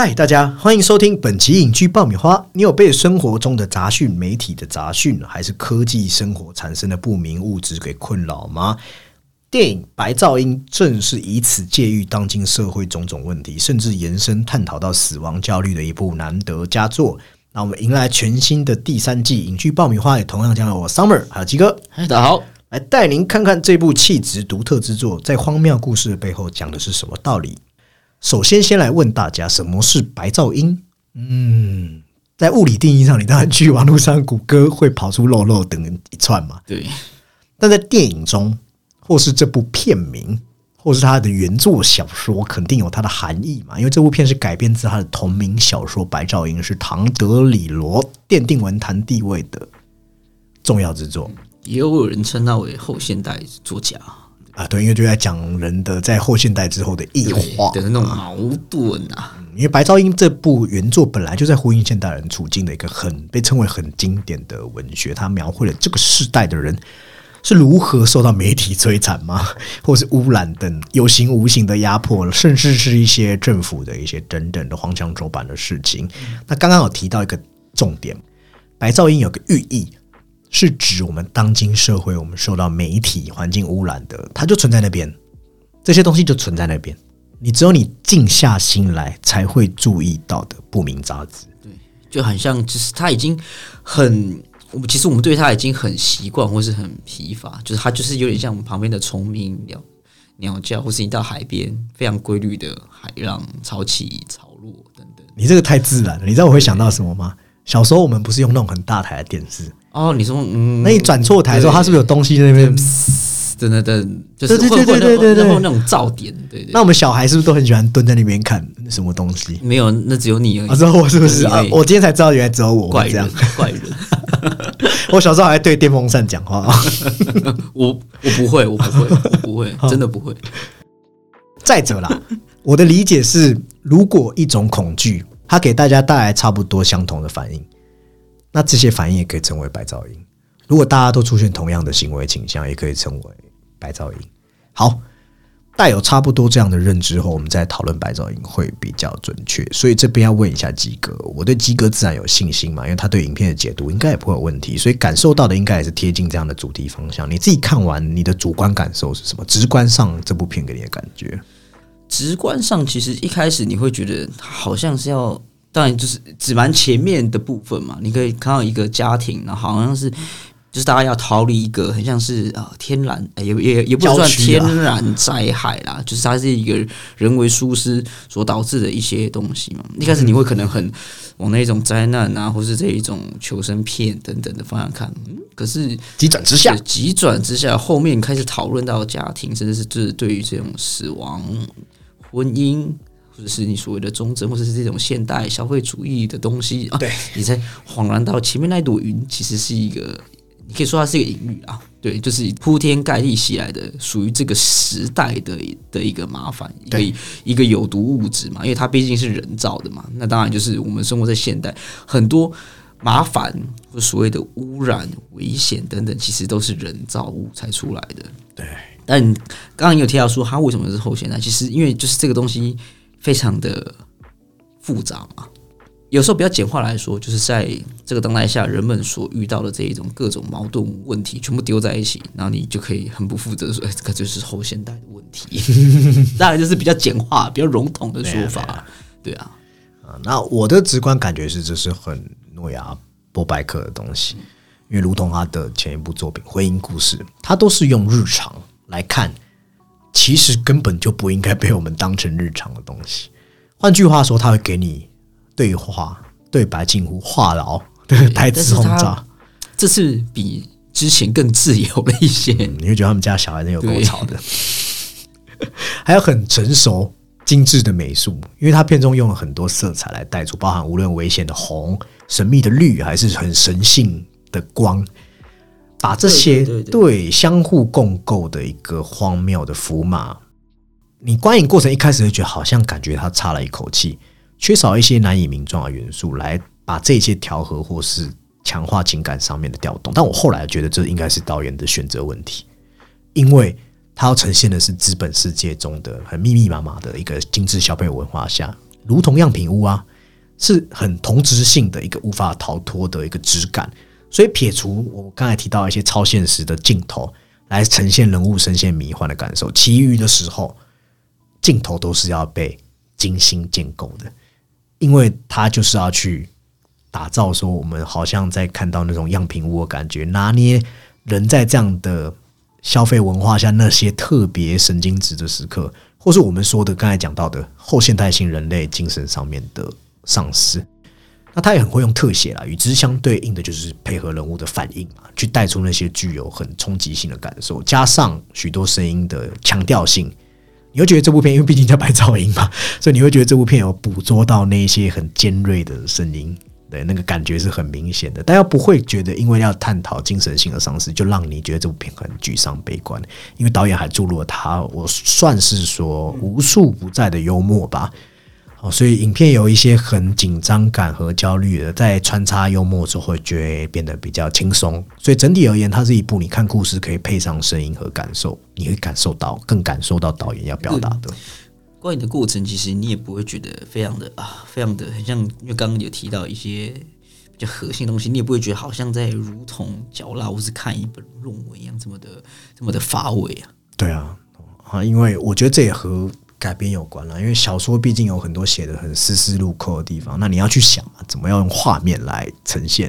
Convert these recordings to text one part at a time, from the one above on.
嗨，大家欢迎收听本期影剧爆米花。你有被生活中的杂讯、媒体的杂讯，还是科技生活产生的不明物质给困扰吗？电影《白噪音》正是以此借喻当今社会种种问题，甚至延伸探讨到死亡焦虑的一部难得佳作。那我们迎来全新的第三季影剧爆米花，也同样将有我 Summer 还有鸡哥嗨，大家好。来带您看看这部气质独特之作，在荒谬故事的背后讲的是什么道理。首先，先来问大家，什么是白噪音？嗯，在物理定义上，你当然去网络上谷歌会跑出“漏漏”等一串嘛。对，但在电影中，或是这部片名，或是它的原作小说，肯定有它的含义嘛。因为这部片是改编自他的同名小说《白噪音》，是唐·德里罗奠定文坛地位的重要之作。也有人称他为后现代作家啊。对，因为就在讲人的在后现代之后的异化的那种矛盾啊。因为《白噪音》这部原作本来就在呼应现代人处境的一个很被称为很经典的文学，它描绘了这个世代的人是如何受到媒体摧残吗，或是污染等有形无形的压迫，甚至是一些政府的一些等等的荒腔走板的事情。那刚刚有提到一个重点，《白噪音》有个寓意。是指我们当今社会，我们受到媒体环境污染的，它就存在那边，这些东西就存在那边。你只有你静下心来，才会注意到的不明杂质。对，就很像，就是他已经很，我们其实我们对他已经很习惯，或是很疲乏，就是他就是有点像我们旁边的虫鸣鸟鸟叫，或是你到海边非常规律的海浪潮起潮落等等。你这个太自然了，你知道我会想到什么吗？小时候我们不是用那种很大台的电视。哦，你说，嗯，那你转错台的时候，它是不是有东西在那边？真的的，就是对对对对对对，那种噪点，对对。那我们小孩是不是都很喜欢蹲在那边看什么东西？没有，那只有你而已。知道我是不是啊？我今天才知道，原来只有我怪人，怪人。我小时候还对电风扇讲话。我我不会，我不会，不会，真的不会。再者啦，我的理解是，如果一种恐惧，它给大家带来差不多相同的反应。那这些反应也可以称为白噪音。如果大家都出现同样的行为倾向，也可以称为白噪音。好，带有差不多这样的认知后，我们再讨论白噪音会比较准确。所以这边要问一下鸡哥，我对鸡哥自然有信心嘛，因为他对影片的解读应该也不会有问题，所以感受到的应该也是贴近这样的主题方向。你自己看完，你的主观感受是什么？直观上这部片给你的感觉？直观上，其实一开始你会觉得好像是要。当然就是只蛮前面的部分嘛，你可以看到一个家庭，然后好像是就是大家要逃离一个很像是呃天然也也也不算天然灾害啦，就是它是一个人为疏失所导致的一些东西嘛。一开始你会可能很往那种灾难啊，或是这一种求生片等等的方向看，可是急转直下，急转直下，后面开始讨论到家庭，甚至是就是对于这种死亡、婚姻。或者是你所谓的忠贞，或者是这种现代消费主义的东西啊，对你才恍然到前面那朵云其实是一个，你可以说它是一个隐喻啊，对，就是铺天盖地袭来的，属于这个时代的的一个麻烦，一个一个有毒物质嘛，因为它毕竟是人造的嘛，那当然就是我们生活在现代，很多麻烦或所谓的污染、危险等等，其实都是人造物才出来的。对，但刚刚有提到说它为什么是后现代，其实因为就是这个东西。非常的复杂嘛，有时候比较简化来说，就是在这个当代下，人们所遇到的这一种各种矛盾问题，全部丢在一起，然后你就可以很不负责说，哎，这个就是后现代的问题。当然，就是比较简化、比较笼统的说法。对啊，啊，那我的直观感觉是，这是很诺亚波白克的东西，因为如同他的前一部作品《婚姻故事》，他都是用日常来看。其实根本就不应该被我们当成日常的东西。换句话说，他会给你对话对白近乎话痨的台词轰炸。这次比之前更自由了一些。你会觉得他们家小孩真有够吵的，还有很成熟精致的美术，因为他片中用了很多色彩来带出，包含无论危险的红、神秘的绿，还是很神性的光。把这些对相互共构的一个荒谬的符码，你观影过程一开始会觉得好像感觉他差了一口气，缺少一些难以名状的元素来把这些调和或是强化情感上面的调动。但我后来觉得这应该是导演的选择问题，因为他要呈现的是资本世界中的很密密麻麻的一个精致消费文化下如同样品屋啊，是很同质性的一个无法逃脱的一个质感。所以撇除我刚才提到一些超现实的镜头来呈现人物深陷迷幻的感受，其余的时候镜头都是要被精心建构的，因为它就是要去打造说我们好像在看到那种样品屋的感觉，拿捏人在这样的消费文化下那些特别神经质的时刻，或是我们说的刚才讲到的后现代性人类精神上面的丧失。那他也很会用特写啦，与之相对应的就是配合人物的反应嘛，去带出那些具有很冲击性的感受，加上许多声音的强调性，你会觉得这部片因为毕竟叫白噪音嘛，所以你会觉得这部片有捕捉到那些很尖锐的声音，对那个感觉是很明显的，但又不会觉得因为要探讨精神性的丧失，就让你觉得这部片很沮丧悲观，因为导演还注入了他，我算是说无处不在的幽默吧。哦，所以影片有一些很紧张感和焦虑的，在穿插幽默之后，会觉得变得比较轻松。所以整体而言，它是一部你看故事可以配上声音和感受，你会感受到更感受到导演要表达的。观影的过程，其实你也不会觉得非常的啊，非常的很像，因为刚刚有提到一些比较核心的东西，你也不会觉得好像在如同嚼蜡或是看一本论文一样这么的这么的乏味啊。对啊，啊，因为我觉得这也和。改编有关了，因为小说毕竟有很多写的很丝丝入扣的地方，那你要去想啊，怎么样用画面来呈现？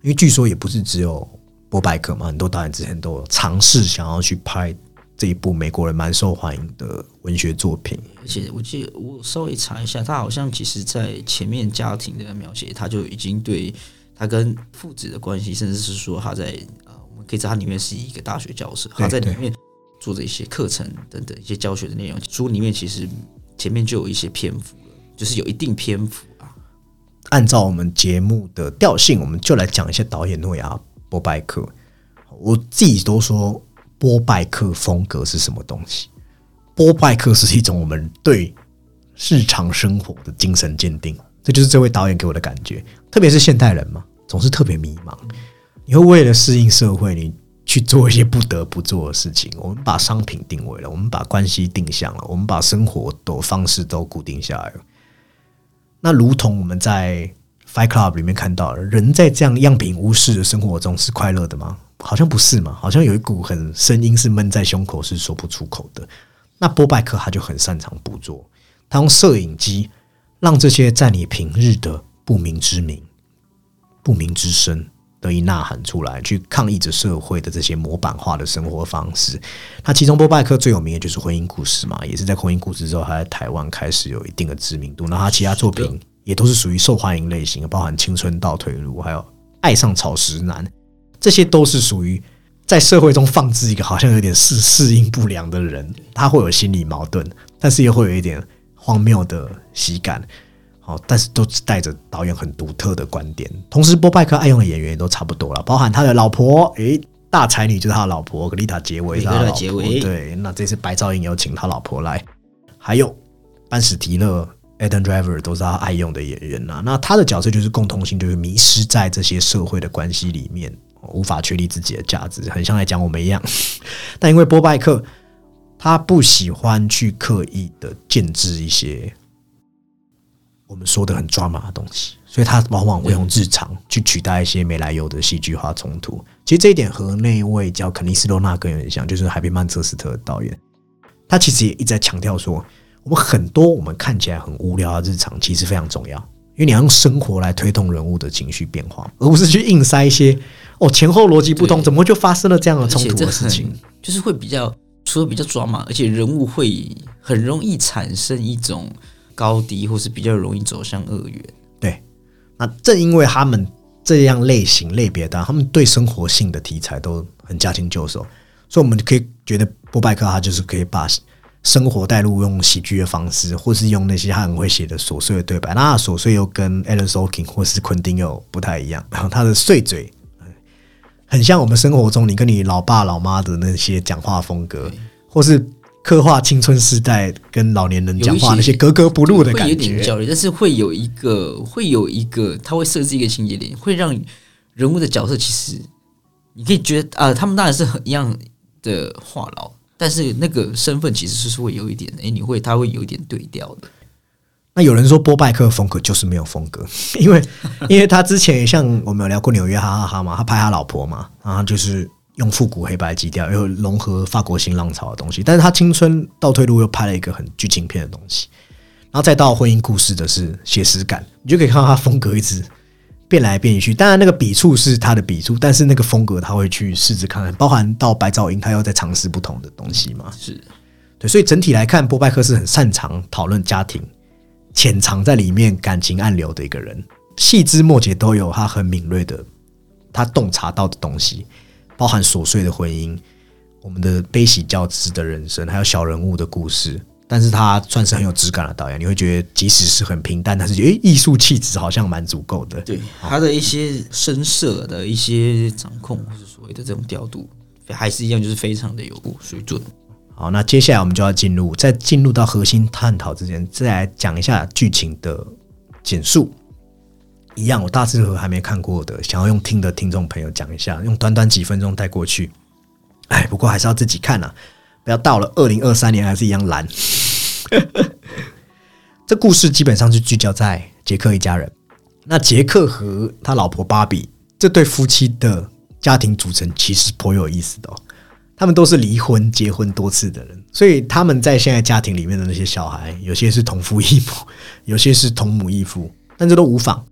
因为据说也不是只有波拜克嘛，很多导演之前都有尝试想要去拍这一部美国人蛮受欢迎的文学作品。而且我记得我稍微查一下，他好像其实在前面家庭的描写，他就已经对他跟父子的关系，甚至是说他在呃，我们可以在他里面是一个大学教授，他在里面。做的一些课程等等一些教学的内容，书里面其实前面就有一些篇幅了，就是有一定篇幅啊。按照我们节目的调性，我们就来讲一下导演诺亚波拜克。我自己都说波拜克风格是什么东西？波拜克是一种我们对日常生活的精神鉴定，这就是这位导演给我的感觉。特别是现代人嘛，总是特别迷茫，你会为了适应社会，你。去做一些不得不做的事情。我们把商品定位了，我们把关系定向了，我们把生活的方式都固定下来了。那如同我们在 Fight Club 里面看到，人在这样样品无视的生活中是快乐的吗？好像不是嘛，好像有一股很声音是闷在胸口，是说不出口的。那波拜克他就很擅长捕捉，他用摄影机让这些在你平日的不明之名、不明之声。得以呐喊出来，去抗议着社会的这些模板化的生活方式。那其中波拜克最有名的就是婚姻故事嘛，也是在婚姻故事之后，他在台湾开始有一定的知名度。那他其他作品也都是属于受欢迎类型，包含青春倒退路，还有爱上草食男，这些都是属于在社会中放置一个好像有点适适应不良的人，他会有心理矛盾，但是又会有一点荒谬的喜感。哦，但是都是带着导演很独特的观点。同时，波拜克爱用的演员也都差不多了，包含他的老婆，诶，大才女就是他的老婆格丽塔杰维，他的老婆。对，那这次白噪音有请他老婆来，还有班史提勒、Adam Driver 都是他爱用的演员呐。那他的角色就是共通性，就是迷失在这些社会的关系里面，无法确立自己的价值，很像来讲我们一样。但因为波拜克他不喜欢去刻意的建制一些。我们说的很抓马的东西，所以他往往会用日常去取代一些没来由的戏剧化冲突。其实这一点和那位叫肯尼斯·罗纳更有点像，就是海边曼彻斯特的导演，他其实也一直在强调说，我们很多我们看起来很无聊的日常，其实非常重要，因为你要用生活来推动人物的情绪变化，而不是去硬塞一些哦前后逻辑不通，怎么就发生了这样的冲突的事情，就是会比较除了比较抓马，而且人物会很容易产生一种。高低，或是比较容易走向恶缘。对，那正因为他们这样类型类别的，他们对生活性的题材都很驾轻就熟，所以我们可以觉得波拜克他就是可以把生活带入用喜剧的方式，或是用那些他很会写的琐碎的对白。那琐碎又跟 Alan Sorkin 或是昆汀又不太一样，然后他的碎嘴很像我们生活中你跟你老爸老妈的那些讲话风格，或是。刻画青春时代跟老年人讲话那些格格不入的感觉，有点焦虑，但是会有一个，会有一个，他会设置一个情节点，会让人物的角色其实你可以觉得啊，他们当然是很一样的话痨，但是那个身份其实是会有一点，哎，你会他会有一点对调的。那有人说波拜克风格就是没有风格，因为因为他之前像我们有聊过纽约哈哈哈嘛，他拍他老婆嘛，然后就是用复古黑白基调，又融合法国新浪潮的东西，但是他青春倒退路又拍了一个很剧情片的东西，然后再到婚姻故事的是写实感，你就可以看到他风格一直变来变去。当然那个笔触是他的笔触，但是那个风格他会去试着看看，包含到白噪音，他要在尝试不同的东西嘛。是对，所以整体来看，波拜克是很擅长讨论家庭。潜藏在里面感情暗流的一个人，细枝末节都有他很敏锐的，他洞察到的东西，包含琐碎的婚姻，我们的悲喜交织的人生，还有小人物的故事。但是他算是很有质感的导演，你会觉得即使是很平淡，但是诶，艺术气质好像蛮足够的。对他的一些深色的一些掌控，或者所谓的这种调度，还是一样，就是非常的有水准。好，那接下来我们就要进入，在进入到核心探讨之前，再来讲一下剧情的简述。一样，我大致和还没看过的，想要用听的听众朋友讲一下，用短短几分钟带过去。哎，不过还是要自己看啊，不要到了二零二三年还是一样蓝。这故事基本上是聚焦在杰克一家人。那杰克和他老婆芭比这对夫妻的家庭组成其实颇有意思的哦。他们都是离婚、结婚多次的人，所以他们在现在家庭里面的那些小孩，有些是同父异母，有些是同母异父，但这都无妨。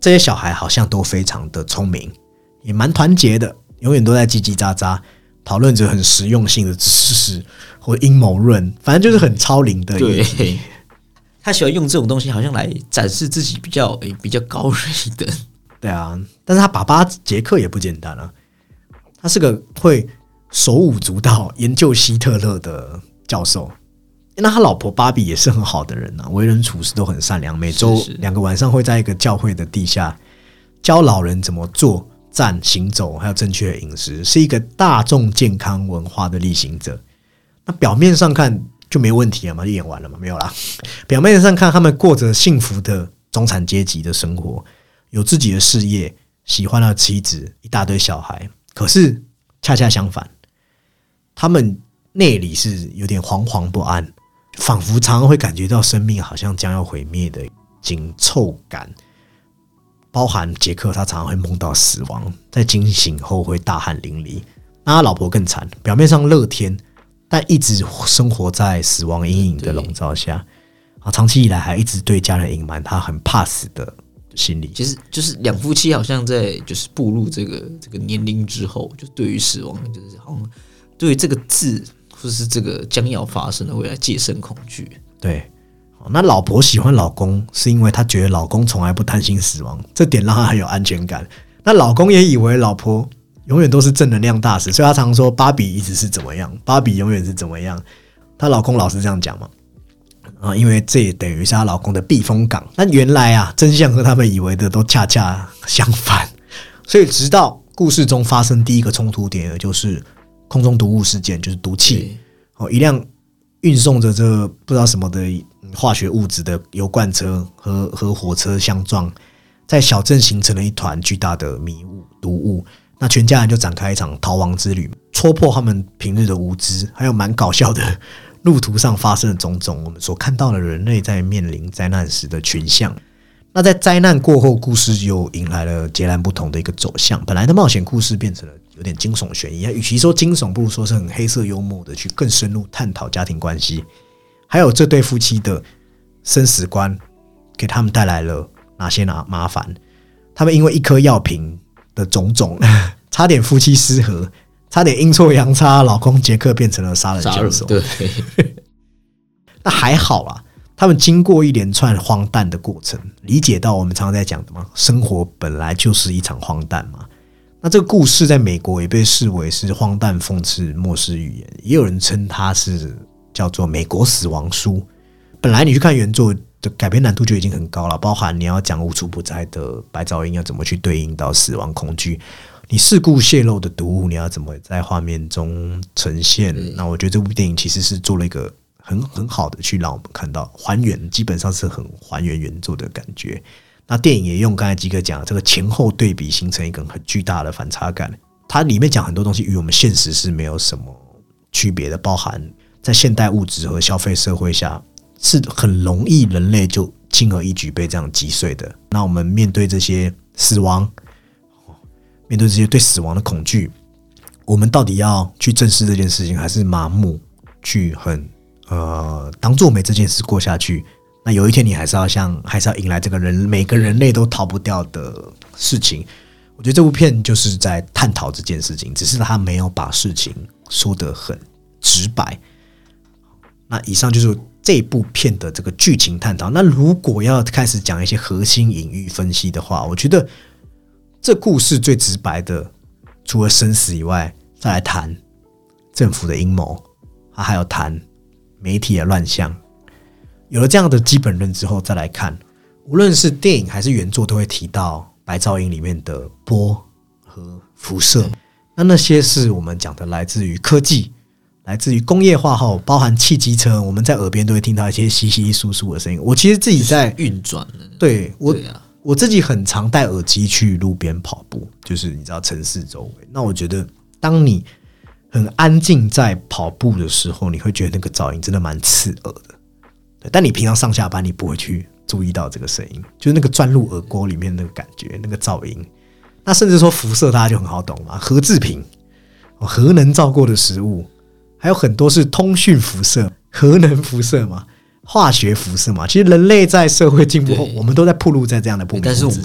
这些小孩好像都非常的聪明，也蛮团结的，永远都在叽叽喳喳讨论着很实用性的知识或阴谋论，反正就是很超龄的。对，他喜欢用这种东西，好像来展示自己比较诶比较高人一等。对啊，但是他爸爸杰克也不简单啊，他是个会。手舞足蹈研究希特勒的教授，那他老婆芭比也是很好的人呐，为人处事都很善良。每周两个晚上会在一个教会的地下教老人怎么坐、站、行走，还有正确的饮食，是一个大众健康文化的例行者。那表面上看就没问题了嘛，就演完了嘛，没有啦。表面上看他们过着幸福的中产阶级的生活，有自己的事业，喜欢的妻子，一大堆小孩。可是恰恰相反。他们内里是有点惶惶不安，仿佛常常会感觉到生命好像将要毁灭的紧凑感。包含杰克，他常常会梦到死亡，在惊醒后会大汗淋漓。那他老婆更惨，表面上乐天，但一直生活在死亡阴影的笼罩下。啊，长期以来还一直对家人隐瞒他很怕死的心理。其实就是两夫妻好像在就是步入这个这个年龄之后，就对于死亡就是好像。对于这个字，或者是这个将要发生的未来，戒慎恐惧。对，那老婆喜欢老公，是因为她觉得老公从来不担心死亡，这点让她很有安全感。那老公也以为老婆永远都是正能量大使，所以他常说芭比一直是怎么样，芭比永远是怎么样。她老公老是这样讲嘛？啊，因为这也等于是她老公的避风港。那原来啊，真相和他们以为的都恰恰相反。所以直到故事中发生第一个冲突点，就是。空中毒物事件就是毒气哦，一辆运送着这不知道什么的化学物质的油罐车和和火车相撞，在小镇形成了一团巨大的迷雾毒雾。那全家人就展开一场逃亡之旅，戳破他们平日的无知，还有蛮搞笑的路途上发生的种种，我们所看到的人类在面临灾难时的群像。那在灾难过后，故事又迎来了截然不同的一个走向。本来的冒险故事变成了有点惊悚悬疑啊，与其说惊悚，不如说是很黑色幽默的去更深入探讨家庭关系，还有这对夫妻的生死观给他们带来了哪些麻麻烦？他们因为一颗药瓶的种种，差点夫妻失和，差点阴错阳差，老公杰克变成了杀人凶手。对，那还好啊。他们经过一连串荒诞的过程，理解到我们常常在讲的嘛，生活本来就是一场荒诞嘛。那这个故事在美国也被视为是荒诞讽刺末世语言，也有人称它是叫做《美国死亡书》。本来你去看原作的改编难度就已经很高了，包含你要讲无处不在的白噪音要怎么去对应到死亡恐惧，你事故泄露的毒物你要怎么在画面中呈现。那我觉得这部电影其实是做了一个。很很好的去让我们看到还原，基本上是很还原原作的感觉。那电影也用刚才吉哥讲这个前后对比，形成一个很巨大的反差感。它里面讲很多东西与我们现实是没有什么区别的，包含在现代物质和消费社会下，是很容易人类就轻而易举被这样击碎的。那我们面对这些死亡，面对这些对死亡的恐惧，我们到底要去正视这件事情，还是麻木去很呃当做没这件事过下去？那有一天你还是要像，还是要迎来这个人每个人类都逃不掉的事情。我觉得这部片就是在探讨这件事情，只是他没有把事情说得很直白。那以上就是这部片的这个剧情探讨。那如果要开始讲一些核心隐喻分析的话，我觉得这故事最直白的，除了生死以外，再来谈政府的阴谋，他还有谈媒体的乱象。有了这样的基本认知后，再来看，无论是电影还是原作，都会提到白噪音里面的波和辐射。那那些是我们讲的来自于科技。来自于工业化后，包含汽机车，我们在耳边都会听到一些稀稀疏疏的声音。我其实自己在运转对我我自己很常戴耳机去路边跑步，就是你知道城市周围。那我觉得，当你很安静在跑步的时候，你会觉得那个噪音真的蛮刺耳的。对，但你平常上下班，你不会去注意到这个声音，就是那个钻入耳郭里面那个感觉，那个噪音。那甚至说辐射，大家就很好懂嘛，核制品、核能造过的食物。还有很多是通讯辐射、核能辐射嘛，化学辐射嘛。其实人类在社会进步后，我们都在暴露在这样的不明但是我们。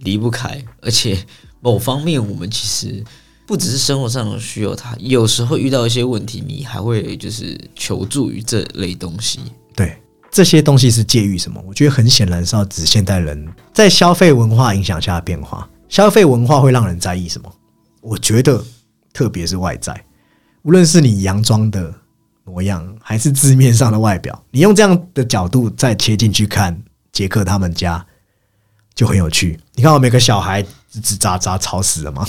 离不开，而且某方面我们其实不只是生活上的需要它，有时候遇到一些问题，你还会就是求助于这类东西。对，这些东西是介于什么？我觉得很显然是要指现代人在消费文化影响下的变化。消费文化会让人在意什么？我觉得特别是外在。无论是你佯装的模样，还是字面上的外表，你用这样的角度再切进去看杰克他们家，就很有趣。你看，我每个小孩吱吱喳喳吵死了吗？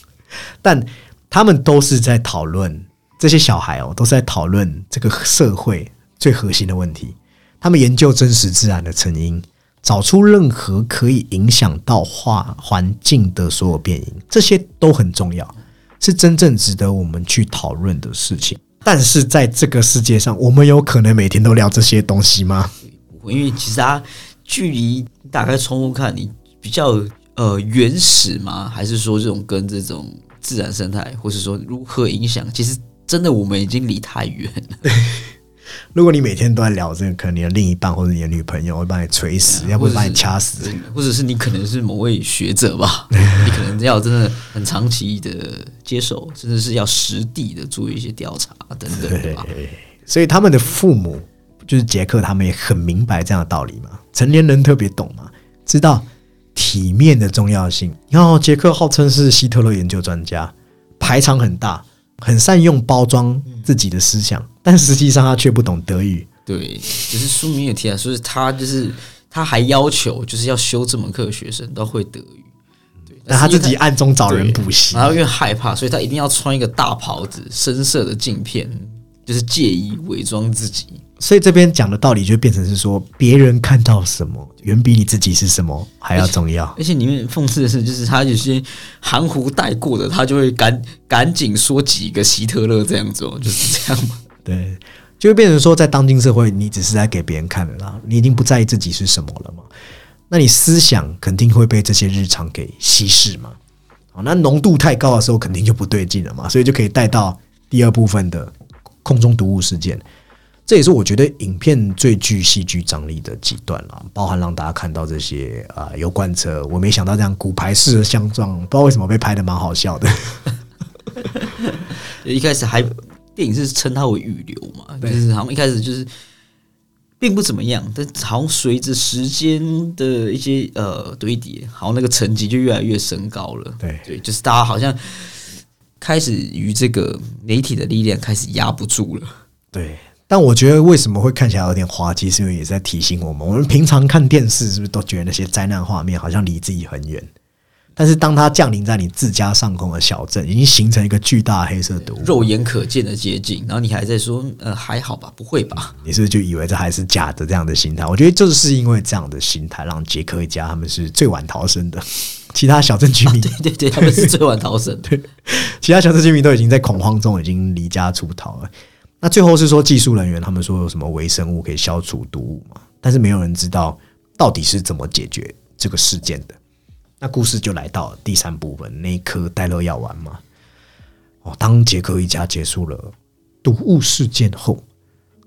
但他们都是在讨论这些小孩哦，都是在讨论这个社会最核心的问题。他们研究真实自然的成因，找出任何可以影响到化环境的所有变因，这些都很重要。是真正值得我们去讨论的事情，但是在这个世界上，我们有可能每天都聊这些东西吗？因为其实它距离打开窗户看你比较呃原始吗？还是说这种跟这种自然生态，或是说如何影响？其实真的我们已经离太远了。如果你每天都在聊这个，可能你的另一半或者你的女朋友会把你锤死，要不然把你掐死，或者是你可能是某位学者吧，你可能要真的很长期的接受，甚至是要实地的做一些调查等等，对吧？所以他们的父母就是杰克，他们也很明白这样的道理嘛。成年人特别懂嘛，知道体面的重要性。然后杰克号称是希特勒研究专家，排场很大。很善用包装自己的思想，但实际上他却不懂德语。对，只是书名也提到，所以他就是他还要求就是要修这门课的学生都会德语。对，但他自己暗中找人补习，然后因为害怕，所以他一定要穿一个大袍子、深色的镜片，就是借以伪装自己。所以这边讲的道理就变成是说，别人看到什么，远比你自己是什么还要重要。而且里面讽刺的是，就是他有些含糊带过的，他就会赶赶紧说几个希特勒这样做，就是这样嘛。对，就会变成说，在当今社会，你只是在给别人看的啦，你已经不在意自己是什么了嘛？那你思想肯定会被这些日常给稀释嘛？好，那浓度太高的时候，肯定就不对劲了嘛，所以就可以带到第二部分的空中毒物事件。这也是我觉得影片最具戏剧张力的几段了，包含让大家看到这些啊油罐车，我没想到这样骨牌式的相撞，不知道为什么被拍的蛮好笑的。一开始还电影是称它为预留嘛，就是好像一开始就是并不怎么样，但好像随着时间的一些呃堆叠，好像那个层级就越来越升高了。对对，就是大家好像开始与这个媒体的力量开始压不住了。对。但我觉得为什么会看起来有点滑稽，是因为也在提醒我们：我们平常看电视是不是都觉得那些灾难画面好像离自己很远？但是当它降临在你自家上空的小镇，已经形成一个巨大黑色毒物，肉眼可见的接近，然后你还在说：“呃，还好吧，不会吧？”你是不是就以为这还是假的？这样的心态，我觉得就是因为这样的心态，让杰克一家他们是最晚逃生的，其他小镇居民，对对对，他们是最晚逃生。对，其他小镇居民都已经在恐慌中，已经离家出逃了。那最后是说技术人员他们说有什么微生物可以消除毒物嘛？但是没有人知道到底是怎么解决这个事件的。那故事就来到第三部分，那一颗戴乐药丸嘛。哦，当杰克一家结束了毒物事件后，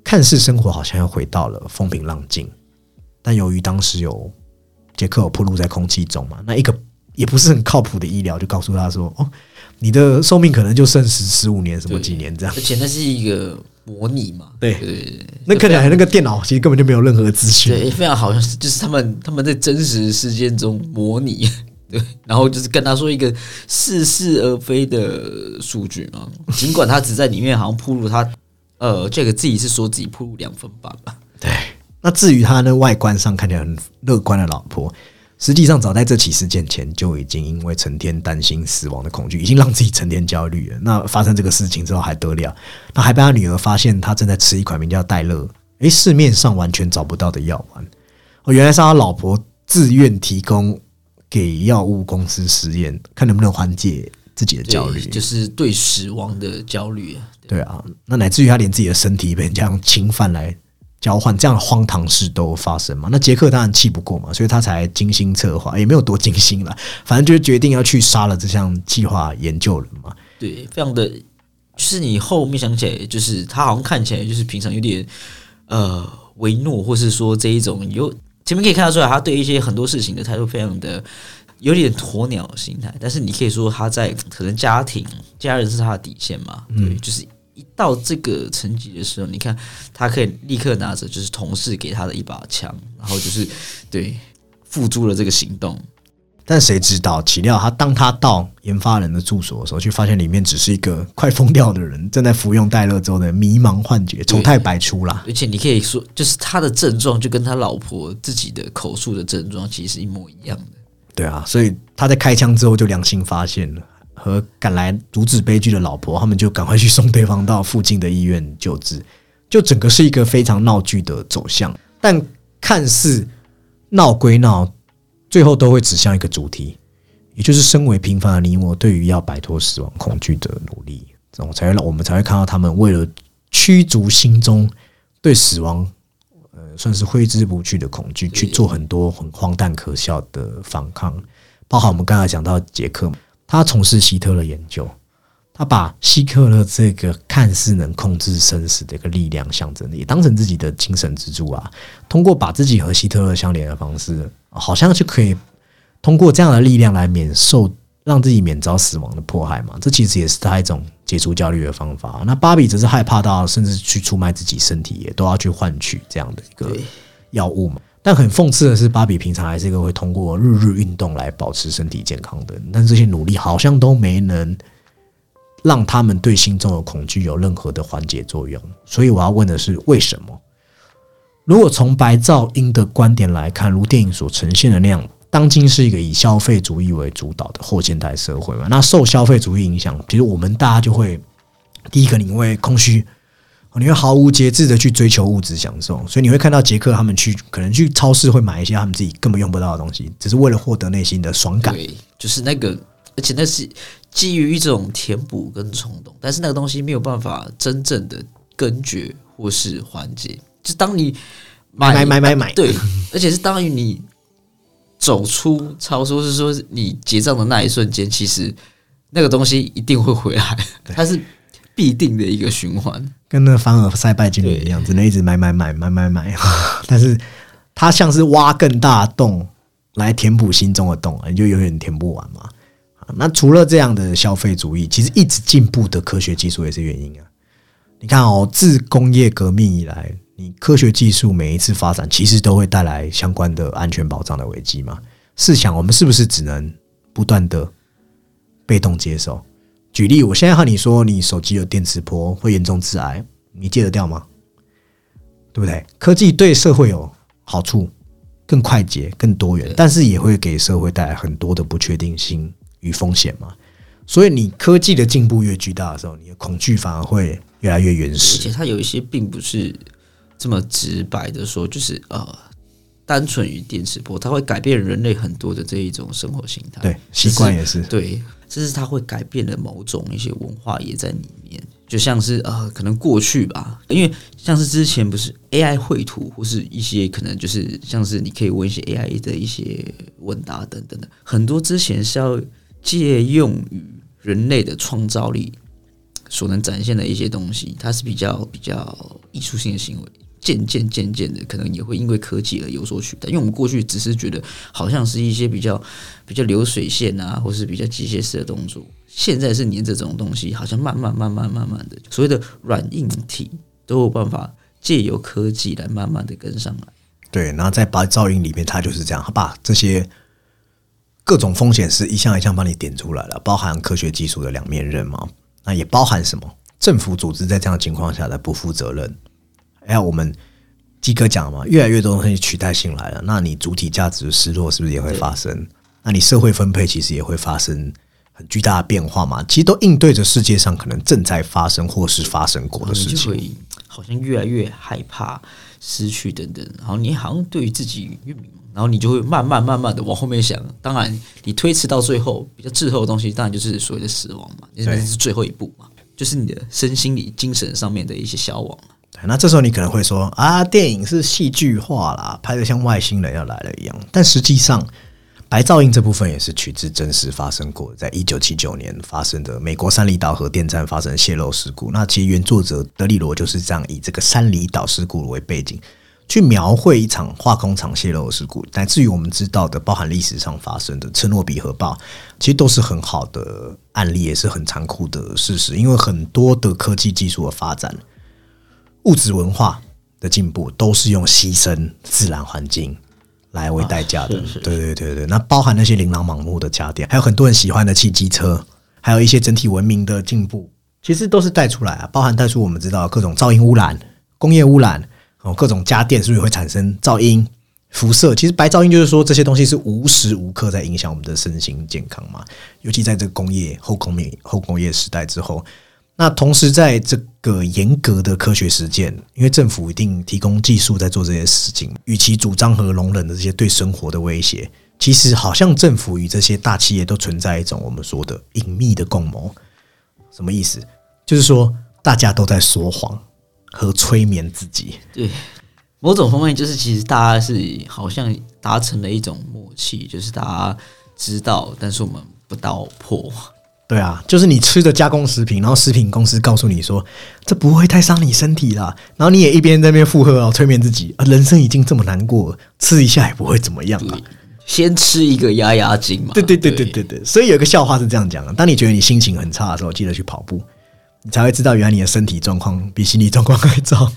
看似生活好像又回到了风平浪静，但由于当时有杰克有暴露在空气中嘛，那一个也不是很靠谱的医疗就告诉他说：“哦，你的寿命可能就剩十十五年，什么几年这样。”而且那是一个模拟嘛，对。对，那看起来那个电脑其实根本就没有任何资讯。对，非常好像是就是他们他们在真实事件中模拟，对，然后就是跟他说一个似是而非的数据嘛，尽管他只在里面好像铺路，他呃这个自己是说自己铺路两分半吧，对，那至于他那外观上看起来很乐观的老婆，实际上早在这起事件前就已经因为成天担心死亡的恐惧，已经让自己成天焦虑了。那发生这个事情之后还得了？那还被他女儿发现他正在吃一款名叫戴乐，诶，市面上完全找不到的药丸。哦，原来是他老婆自愿提供给药物公司实验，看能不能缓解自己的焦虑。就是对死亡的焦虑啊。对啊，那乃至于他连自己的身体被人家用侵犯来交换，这样的荒唐事都发生嘛？那杰克当然气不过嘛，所以他才精心策划，也没有多精心了，反正就是决定要去杀了这项计划研究人嘛。对，非常的，就是你后面想起来，就是他好像看起来就是平常有点呃唯诺，或是说这一种有前面可以看得出来，他对一些很多事情的态度非常的有点鸵鸟心态，但是你可以说他在可能家庭家人是他的底线嘛，对，就是一到这个层级的时候，你看他可以立刻拿着就是同事给他的一把枪，然后就是对付诸了这个行动。但谁知道，岂料他当他到研发人的住所的时候，却发现里面只是一个快疯掉的人，正在服用戴乐之后的迷茫幻觉，丑态百出啦。而且你可以说，就是他的症状就跟他老婆自己的口述的症状其实一模一样的。对啊，所以他在开枪之后就良心发现了，和赶来阻止悲剧的老婆，他们就赶快去送对方到附近的医院救治，就整个是一个非常闹剧的走向。但看似闹归闹。最后都会指向一个主题，也就是身为平凡的你我，对于要摆脱死亡恐惧的努力，这种才让我们才会看到他们为了驱逐心中对死亡，呃，算是挥之不去的恐惧，去做很多很荒诞可笑的反抗。包括我们刚才讲到杰克，他从事希特勒研究，他把希特勒这个看似能控制生死的一个力量象征，也当成自己的精神支柱啊。通过把自己和希特勒相连的方式。好像就可以通过这样的力量来免受让自己免遭死亡的迫害嘛？这其实也是他一种解除焦虑的方法。那芭比则是害怕到甚至去出卖自己身体，也都要去换取这样的一个药物嘛。但很讽刺的是，芭比平常还是一个会通过日日运动来保持身体健康的，但这些努力好像都没能让他们对心中的恐惧有任何的缓解作用。所以我要问的是，为什么？如果从白噪音的观点来看，如电影所呈现的那样，当今是一个以消费主义为主导的后现代社会嘛？那受消费主义影响，其实我们大家就会第一个，你因为空虚，你会毫无节制的去追求物质享受，所以你会看到杰克他们去可能去超市会买一些他们自己根本用不到的东西，只是为了获得内心的爽感。对，就是那个，而且那是基于一种填补跟冲动，但是那个东西没有办法真正的根绝或是缓解。就当你买买买买买，对，而且是当于你走出超市，是说你结账的那一瞬间，其实那个东西一定会回来，它是必定的一个循环，跟那凡尔赛拜金女一样，只能一直买买买买买买。但是它像是挖更大洞来填补心中的洞，你就永远填不完嘛。那除了这样的消费主义，其实一直进步的科学技术也是原因啊。你看哦，自工业革命以来。你科学技术每一次发展，其实都会带来相关的安全保障的危机嘛？试想，我们是不是只能不断的被动接受？举例，我现在和你说，你手机有电磁波会严重致癌，你戒得掉吗？对不对？科技对社会有好处，更快捷、更多元，但是也会给社会带来很多的不确定性与风险嘛？所以，你科技的进步越巨大的时候，你的恐惧反而会越来越原始。而且，它有一些并不是。这么直白的说，就是呃，单纯于电磁波，它会改变人类很多的这一种生活形态，对，习惯也是。对，这是它会改变的某种一些文化也在里面，就像是呃，可能过去吧，因为像是之前不是 AI 绘图或是一些可能就是像是你可以问一些 AI 的一些问答等等的，很多之前是要借用于人类的创造力。所能展现的一些东西，它是比较比较艺术性的行为，渐渐渐渐的，可能也会因为科技而有所取代。因为我们过去只是觉得好像是一些比较比较流水线啊，或是比较机械式的动作，现在是连这种东西，好像慢慢慢慢慢慢的，所谓的软硬体都有办法借由科技来慢慢的跟上来。对，然后在白噪音里面，它就是这样，它把这些各种风险是一项一项帮你点出来了，包含科学技术的两面刃嘛。那也包含什么？政府组织在这样的情况下的不负责任。哎，我们基哥讲嘛，越来越多东西取代性来了，那你主体价值的失落是不是也会发生？那你社会分配其实也会发生很巨大的变化嘛？其实都应对着世界上可能正在发生或是发生过的事情。好像越来越害怕失去等等，然后你好像对于自己越迷茫。然后你就会慢慢慢慢的往后面想，当然你推迟到最后比较滞后的东西，当然就是所谓的死亡嘛，因为是最后一步嘛，就是你的身心理、精神上面的一些消亡。那这时候你可能会说啊，电影是戏剧化啦，拍的像外星人要来了一样。但实际上，白噪音这部分也是取自真实发生过，在一九七九年发生的美国三里岛核电站发生泄漏事故。那其实原作者德里罗就是这样以这个三里岛事故为背景。去描绘一场化工厂泄漏事故，乃至于我们知道的，包含历史上发生的切诺比核爆，其实都是很好的案例，也是很残酷的事实。因为很多的科技技术的发展、物质文化的进步，都是用牺牲自然环境来为代价的。对对对对，那包含那些琳琅满目的家电，还有很多人喜欢的汽机车，还有一些整体文明的进步，其实都是带出来啊，包含带出我们知道各种噪音污染、工业污染。哦，各种家电是不是会产生噪音、辐射？其实白噪音就是说这些东西是无时无刻在影响我们的身心健康嘛。尤其在这个工业后工业后工业时代之后，那同时在这个严格的科学实践，因为政府一定提供技术在做这些事情，与其主张和容忍的这些对生活的威胁，其实好像政府与这些大企业都存在一种我们说的隐秘的共谋。什么意思？就是说大家都在说谎。和催眠自己，对某种方面，就是其实大家是好像达成了一种默契，就是大家知道，但是我们不道破。对啊，就是你吃的加工食品，然后食品公司告诉你说这不会太伤你身体啦，然后你也一边在那边附和哦，催眠自己，啊人生已经这么难过，吃一下也不会怎么样啊，先吃一个压压惊嘛。对对对对对对，所以有个笑话是这样讲的：当你觉得你心情很差的时候，记得去跑步。你才会知道，原来你的身体状况比心理状况还糟。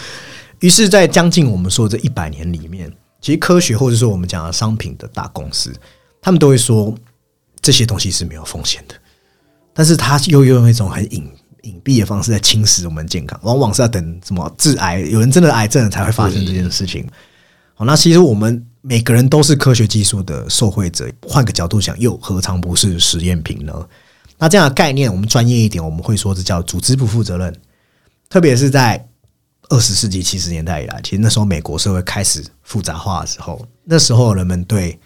于是，在将近我们说这一百年里面，其实科学或者说我们讲的商品的大公司，他们都会说这些东西是没有风险的，但是他又用一种很隐隐蔽的方式在侵蚀我们健康，往往是要等什么致癌，有人真的癌症才会发生这件事情。好，那其实我们每个人都是科学技术的受惠者，换个角度想，又何尝不是实验品呢？那这样的概念，我们专业一点，我们会说这叫组织不负责任。特别是在二十世纪七十年代以来，其实那时候美国社会开始复杂化的时候，那时候人们对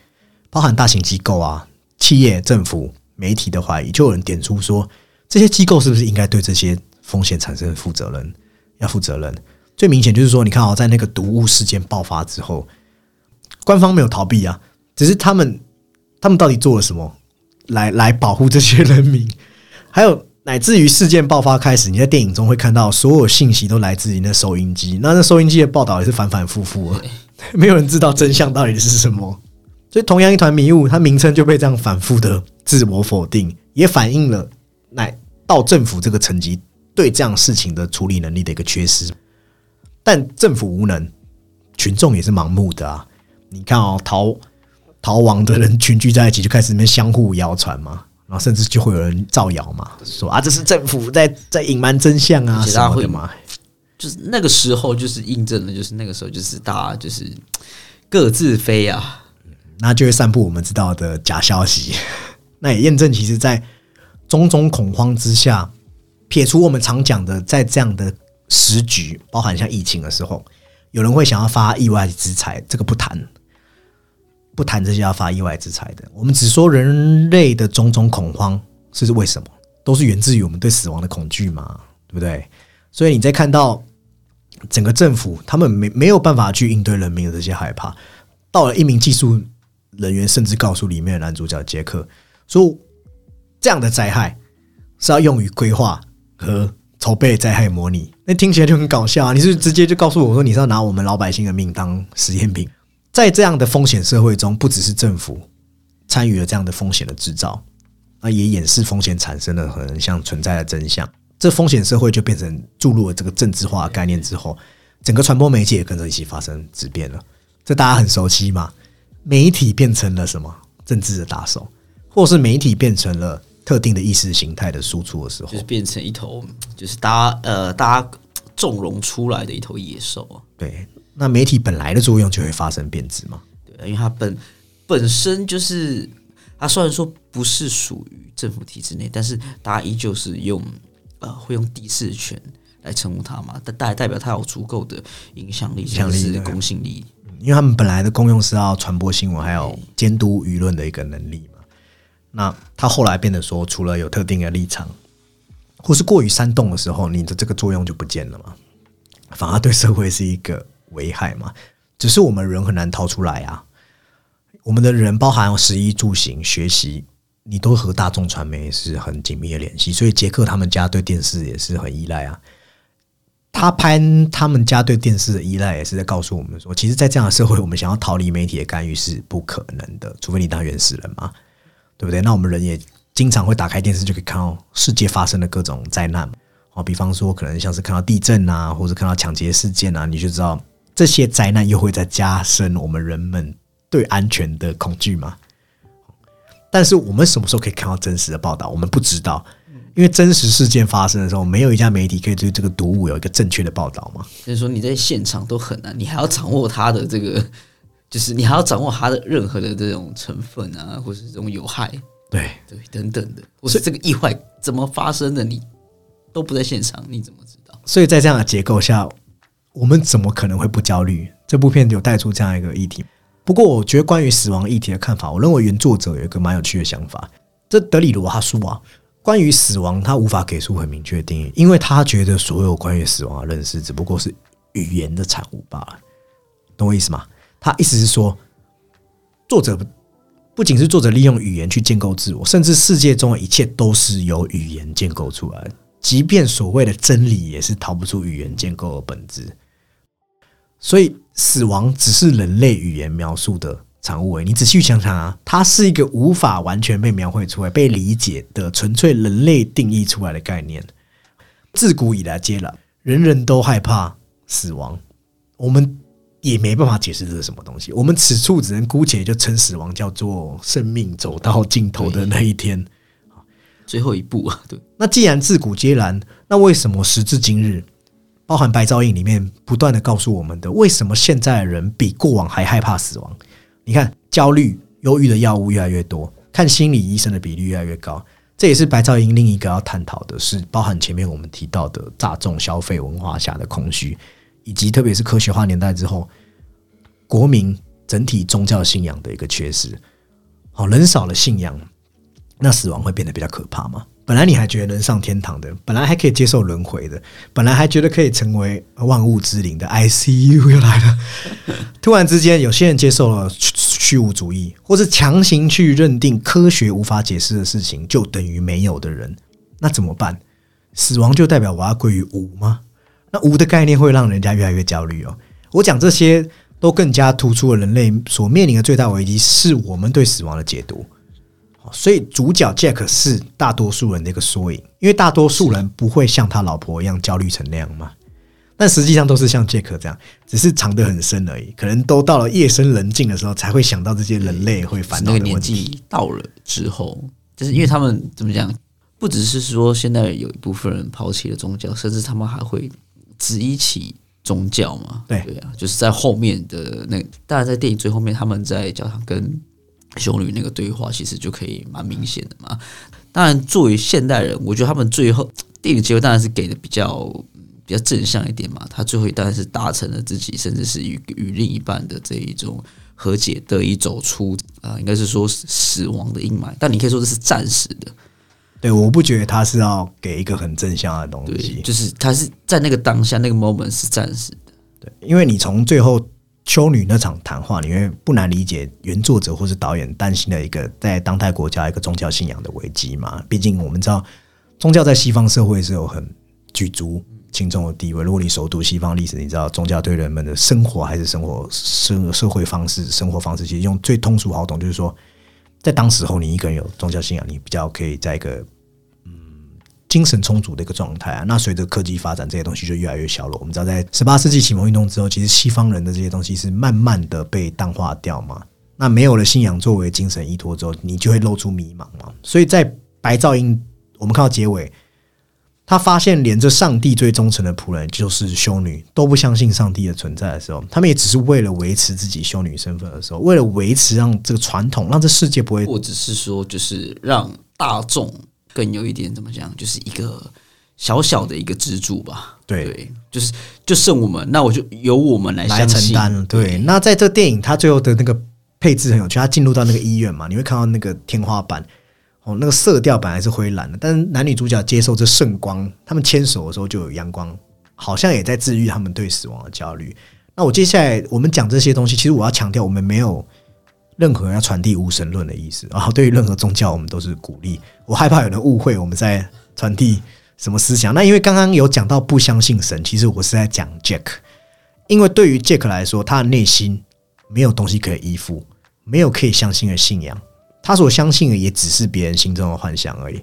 包含大型机构啊、企业、政府、媒体的怀疑，就有人点出说，这些机构是不是应该对这些风险产生负责任？要负责任。最明显就是说，你看哦，在那个毒物事件爆发之后，官方没有逃避啊，只是他们他们到底做了什么？来来保护这些人民，还有乃至于事件爆发开始，你在电影中会看到所有信息都来自于那收音机，那那收音机的报道也是反反复复，没有人知道真相到底是什么。所以同样一团迷雾，它名称就被这样反复的自我否定，也反映了乃到政府这个层级对这样事情的处理能力的一个缺失。但政府无能，群众也是盲目的啊！你看哦，逃。逃亡的人群聚在一起，就开始那边相互谣传嘛，然后甚至就会有人造谣嘛，说啊这是政府在在隐瞒真相啊什么的嘛。就是那个时候，就是印证了，就是那个时候，就是大家就是各自飞啊，那就会散布我们知道的假消息。那也验证，其实，在种种恐慌之下，撇除我们常讲的，在这样的时局，包含像疫情的时候。有人会想要发意外之财，这个不谈，不谈这些要发意外之财的。我们只说人类的种种恐慌这是为什么，都是源自于我们对死亡的恐惧嘛，对不对？所以你在看到整个政府他们没没有办法去应对人民的这些害怕，到了一名技术人员甚至告诉里面的男主角杰克说，这样的灾害是要用于规划和筹备灾害模拟。那听起来就很搞笑啊！你是直接就告诉我说你是要拿我们老百姓的命当实验品？在这样的风险社会中，不只是政府参与了这样的风险的制造，那也掩饰风险产生的可能像存在的真相。这风险社会就变成注入了这个政治化概念之后，整个传播媒介也跟着一起发生质变了。这大家很熟悉嘛？媒体变成了什么政治的打手，或是媒体变成了。特定的意识形态的输出的时候，就是变成一头，就是大家呃，大家纵容出来的一头野兽啊。对，那媒体本来的作用就会发生变质嘛。对，因为它本本身就是它虽然说不是属于政府体制内，但是大家依旧是用呃会用第四权来称呼它嘛，但代代表它有足够的影响力、影响力、公信力。因为他们本来的功用是要传播新闻，还有监督舆论的一个能力。那他后来变得说，除了有特定的立场，或是过于煽动的时候，你的这个作用就不见了嘛？反而对社会是一个危害嘛？只是我们人很难逃出来啊！我们的人包含食衣住行、学习，你都和大众传媒是很紧密的联系。所以杰克他们家对电视也是很依赖啊。他拍他们家对电视的依赖，也是在告诉我们说，其实，在这样的社会，我们想要逃离媒体的干预是不可能的，除非你当原始人嘛。对不对？那我们人也经常会打开电视，就可以看到世界发生的各种灾难。哦，比方说，可能像是看到地震啊，或者看到抢劫事件啊，你就知道这些灾难又会在加深我们人们对安全的恐惧嘛。但是我们什么时候可以看到真实的报道？我们不知道，因为真实事件发生的时候，没有一家媒体可以对这个毒物有一个正确的报道嘛。所以说你在现场都很难，你还要掌握它的这个。就是你还要掌握它的任何的这种成分啊，或是这种有害，对对等等的，或是这个意外怎么发生的，你都不在现场，你怎么知道？所以在这样的结构下，我们怎么可能会不焦虑？这部片有带出这样一个议题。不过，我觉得关于死亡议题的看法，我认为原作者有一个蛮有趣的想法。这德里罗他说啊，关于死亡，他无法给出很明确的定义，因为他觉得所有关于死亡的认识，只不过是语言的产物罢了。懂我意思吗？他意思是说，作者不仅是作者利用语言去建构自我，甚至世界中的一切都是由语言建构出来的。即便所谓的真理，也是逃不出语言建构的本质。所以，死亡只是人类语言描述的产物。你仔细想想啊，它是一个无法完全被描绘出来、被理解的纯粹人类定义出来的概念。自古以来，皆然，人人都害怕死亡。我们。也没办法解释这是什么东西，我们此处只能姑且就称死亡叫做生命走到尽头的那一天，最后一步啊。对，那既然自古皆然，那为什么时至今日，包含白噪音里面不断的告诉我们的，为什么现在的人比过往还害怕死亡？你看，焦虑、忧郁的药物越来越多，看心理医生的比例越来越高，这也是白噪音另一个要探讨的，是包含前面我们提到的大众消费文化下的空虚。以及特别是科学化年代之后，国民整体宗教信仰的一个缺失，好人少了信仰，那死亡会变得比较可怕吗？本来你还觉得能上天堂的，本来还可以接受轮回的，本来还觉得可以成为万物之灵的，ICU 又来了。突然之间，有些人接受了虚无主义，或是强行去认定科学无法解释的事情就等于没有的人，那怎么办？死亡就代表我要归于无吗？那无的概念会让人家越来越焦虑哦。我讲这些都更加突出了人类所面临的最大危机，是我们对死亡的解读。所以主角 Jack 是大多数人的一个缩影，因为大多数人不会像他老婆一样焦虑成那样嘛。但实际上都是像 Jack 这样，只是藏得很深而已。可能都到了夜深人静的时候，才会想到这些人类会烦恼的问题。到了之后，就是因为他们怎么讲，不只是说现在有一部分人抛弃了宗教，甚至他们还会。只一起宗教嘛？对对啊，就是在后面的那，当然在电影最后面，他们在教堂跟修女那个对话，其实就可以蛮明显的嘛。当然，作为现代人，我觉得他们最后电影结尾当然是给的比较比较正向一点嘛，他最后当然是达成了自己，甚至是与与另一半的这一种和解，得以走出啊、应该是说死亡的阴霾。但你可以说这是暂时的，对，我不觉得他是要给一个很正向的东，西，就是他是在那个当下那个 moment 是暂时的，对因为你从最后修女那场谈话，你会不难理解原作者或是导演担心的一个在当代国家一个宗教信仰的危机嘛。毕竟我们知道，宗教在西方社会是有很举足轻重的地位。如果你熟读西方历史，你知道宗教对人们的生活还是生活社社会方式、生活方式，其实用最通俗好懂，就是说，在当时候你一个人有宗教信仰，你比较可以在一个精神充足的一个状态啊。那随着科技发展，这些东西就越来越小了。我们知道，在十八世纪启蒙运动之后，其实西方人的这些东西是慢慢的被淡化掉嘛。那没有了信仰作为精神依托之后，你就会露出迷茫嘛。所以在白噪音，我们看到结尾，他发现连这上帝最忠诚的仆人就是修女都不相信上帝的存在的时候，他们也只是为了维持自己修女身份的时候，为了维持让这个传统，让这世界不会或者是说就是让大众更有一点怎么讲，就是一个小小的一个支柱吧。对对，就是就剩我们，那我就由我们来来。承担了。对，那在这电影，它最后的那个配置很有趣，它进入到那个医院嘛，你会看到那个天花板。哦，那个色调本来是灰蓝的，但是男女主角接受这圣光，他们牵手的时候就有阳光，好像也在治愈他们对死亡的焦虑。那我接下来我们讲这些东西，其实我要强调，我们没有任何人要传递无神论的意思。然后对于任何宗教，我们都是鼓励。我害怕有人误会我们在传递什么思想。那因为刚刚有讲到不相信神，其实我是在讲 Jack，因为对于 Jack 来说，他的内心没有东西可以依附，没有可以相信的信仰。他所相信的也只是别人心中的幻想而已。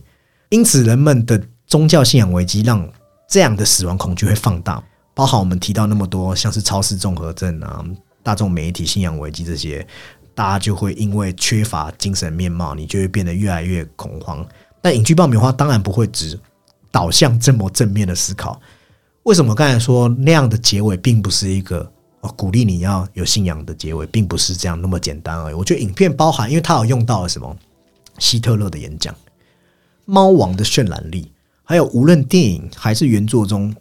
因此，人们的宗教信仰危机让这样的死亡恐惧会放大，包含我们提到那么多，像是超市综合症啊、大众媒体信仰危机这些，大家就会因为缺乏精神面貌，你就会变得越来越恐慌。但影剧爆米花当然不会只导向这么正面的思考。为什么刚才说那样的结尾并不是一个？鼓励你要有信仰的结尾，并不是这样那么简单而已。我觉得影片包含，因为它有用到了什么希特勒的演讲、猫王的渲染力，还有无论电影还是原作中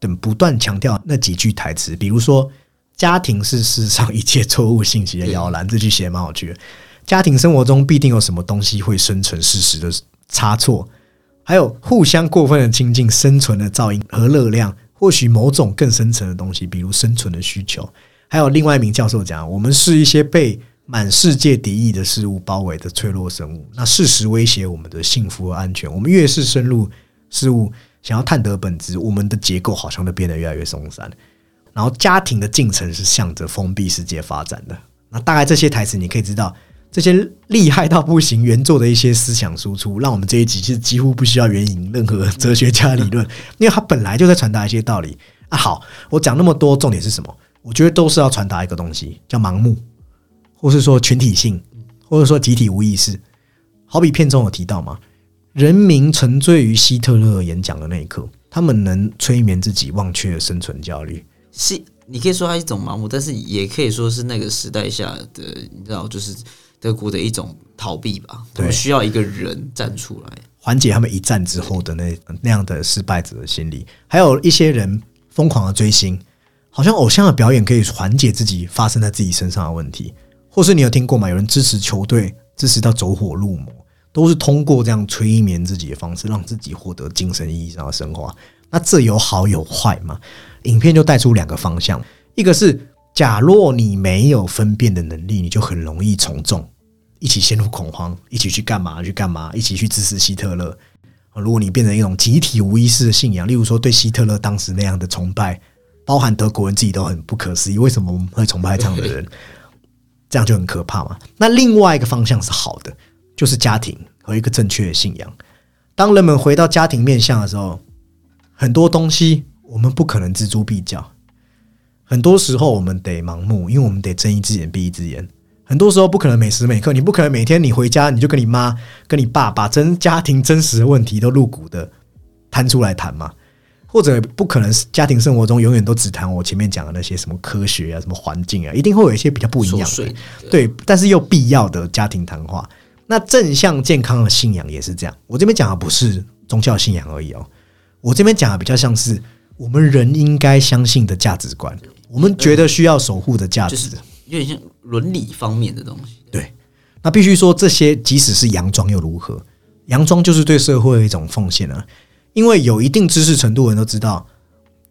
等不断强调那几句台词，比如说“家庭是世上一切错误信息的摇篮”，这句写得蛮有趣的。家庭生活中必定有什么东西会生成事实的差错，还有互相过分的亲近生存的噪音和热量。或许某种更深层的东西，比如生存的需求，还有另外一名教授讲，我们是一些被满世界敌意的事物包围的脆弱生物。那事实威胁我们的幸福和安全。我们越是深入事物，想要探得本质，我们的结构好像都变得越来越松散。然后家庭的进程是向着封闭世界发展的。那大概这些台词，你可以知道。这些厉害到不行原作的一些思想输出，让我们这一集其实几乎不需要援引任何哲学家理论，因为他本来就在传达一些道理啊。好，我讲那么多，重点是什么？我觉得都是要传达一个东西，叫盲目，或是说群体性，或者说集体无意识。好比片中有提到嘛，人民沉醉于希特勒演讲的那一刻，他们能催眠自己，忘却生存焦虑。是，你可以说它一种盲目，但是也可以说是那个时代下的，你知道，就是。德国的一种逃避吧，他们需要一个人站出来，缓解他们一战之后的那那样的失败者的心理。还有一些人疯狂的追星，好像偶像的表演可以缓解自己发生在自己身上的问题。或是你有听过吗？有人支持球队，支持到走火入魔，都是通过这样催眠自己的方式，让自己获得精神意义上的升华。那这有好有坏嘛？影片就带出两个方向，一个是假若你没有分辨的能力，你就很容易从众。一起陷入恐慌，一起去干嘛？去干嘛？一起去支持希特勒。如果你变成一种集体无意识的信仰，例如说对希特勒当时那样的崇拜，包含德国人自己都很不可思议，为什么我们会崇拜这样的人？这样就很可怕嘛。那另外一个方向是好的，就是家庭和一个正确的信仰。当人们回到家庭面向的时候，很多东西我们不可能锱铢必较，很多时候我们得盲目，因为我们得睁一只眼闭一只眼。很多时候不可能每时每刻，你不可能每天你回家你就跟你妈、跟你爸把真家庭真实的问题都露骨的摊出来谈嘛，或者不可能家庭生活中永远都只谈我前面讲的那些什么科学啊、什么环境啊，一定会有一些比较不一样的，对，但是又必要的家庭谈话。那正向健康的信仰也是这样。我这边讲的不是宗教信仰而已哦，我这边讲的比较像是我们人应该相信的价值观，我们觉得需要守护的价值。有点像伦理方面的东西。对，那必须说这些，即使是洋装又如何？洋装就是对社会的一种奉献啊。因为有一定知识程度的人都知道，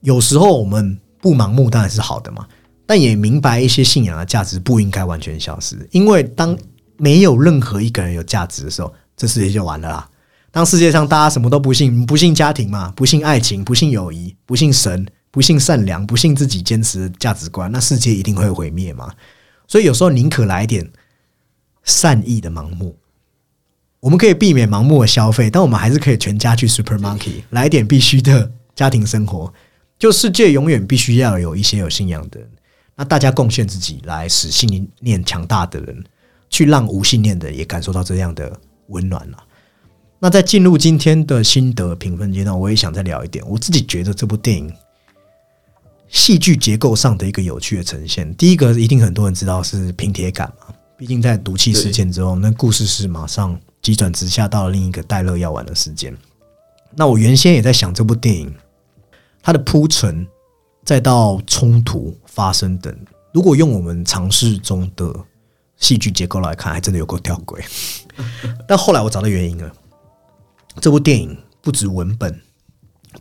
有时候我们不盲目当然是好的嘛，但也明白一些信仰的价值不应该完全消失。因为当没有任何一个人有价值的时候，这世界就完了啦。当世界上大家什么都不信，不信家庭嘛，不信爱情，不信友谊，不信神，不信善良，不信自己坚持的价值观，那世界一定会毁灭嘛。所以有时候宁可来点善意的盲目，我们可以避免盲目的消费，但我们还是可以全家去 supermarket 来点必须的家庭生活。就世界永远必须要有一些有信仰的人，那大家贡献自己来使信念强大的人，去让无信念的也感受到这样的温暖了。那在进入今天的心得评分阶段，我也想再聊一点。我自己觉得这部电影戏剧结构上的一个有趣的呈现。第一个，一定很多人知道是平铁感嘛，毕竟在毒气事件之后，那故事是马上急转直下到了另一个戴乐药丸的事件。那我原先也在想，这部电影它的铺陈，再到冲突发生等，如果用我们尝试中的戏剧结构来看，还真的有够吊诡。但后来我找到原因了。这部电影不止文本，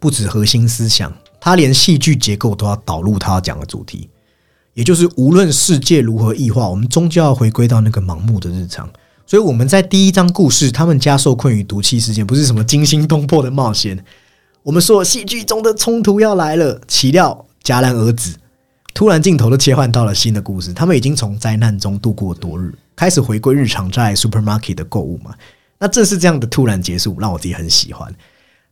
不止核心思想，它连戏剧结构都要导入它讲的主题，也就是无论世界如何异化，我们终究要回归到那个盲目的日常。所以我们在第一章故事，他们家受困于毒气事件，不是什么惊心动魄的冒险。我们说戏剧中的冲突要来了，岂料戛然而止，突然镜头都切换到了新的故事。他们已经从灾难中度过多日，开始回归日常在 supermarket 的购物嘛。那正是这样的突然结束，让我自己很喜欢。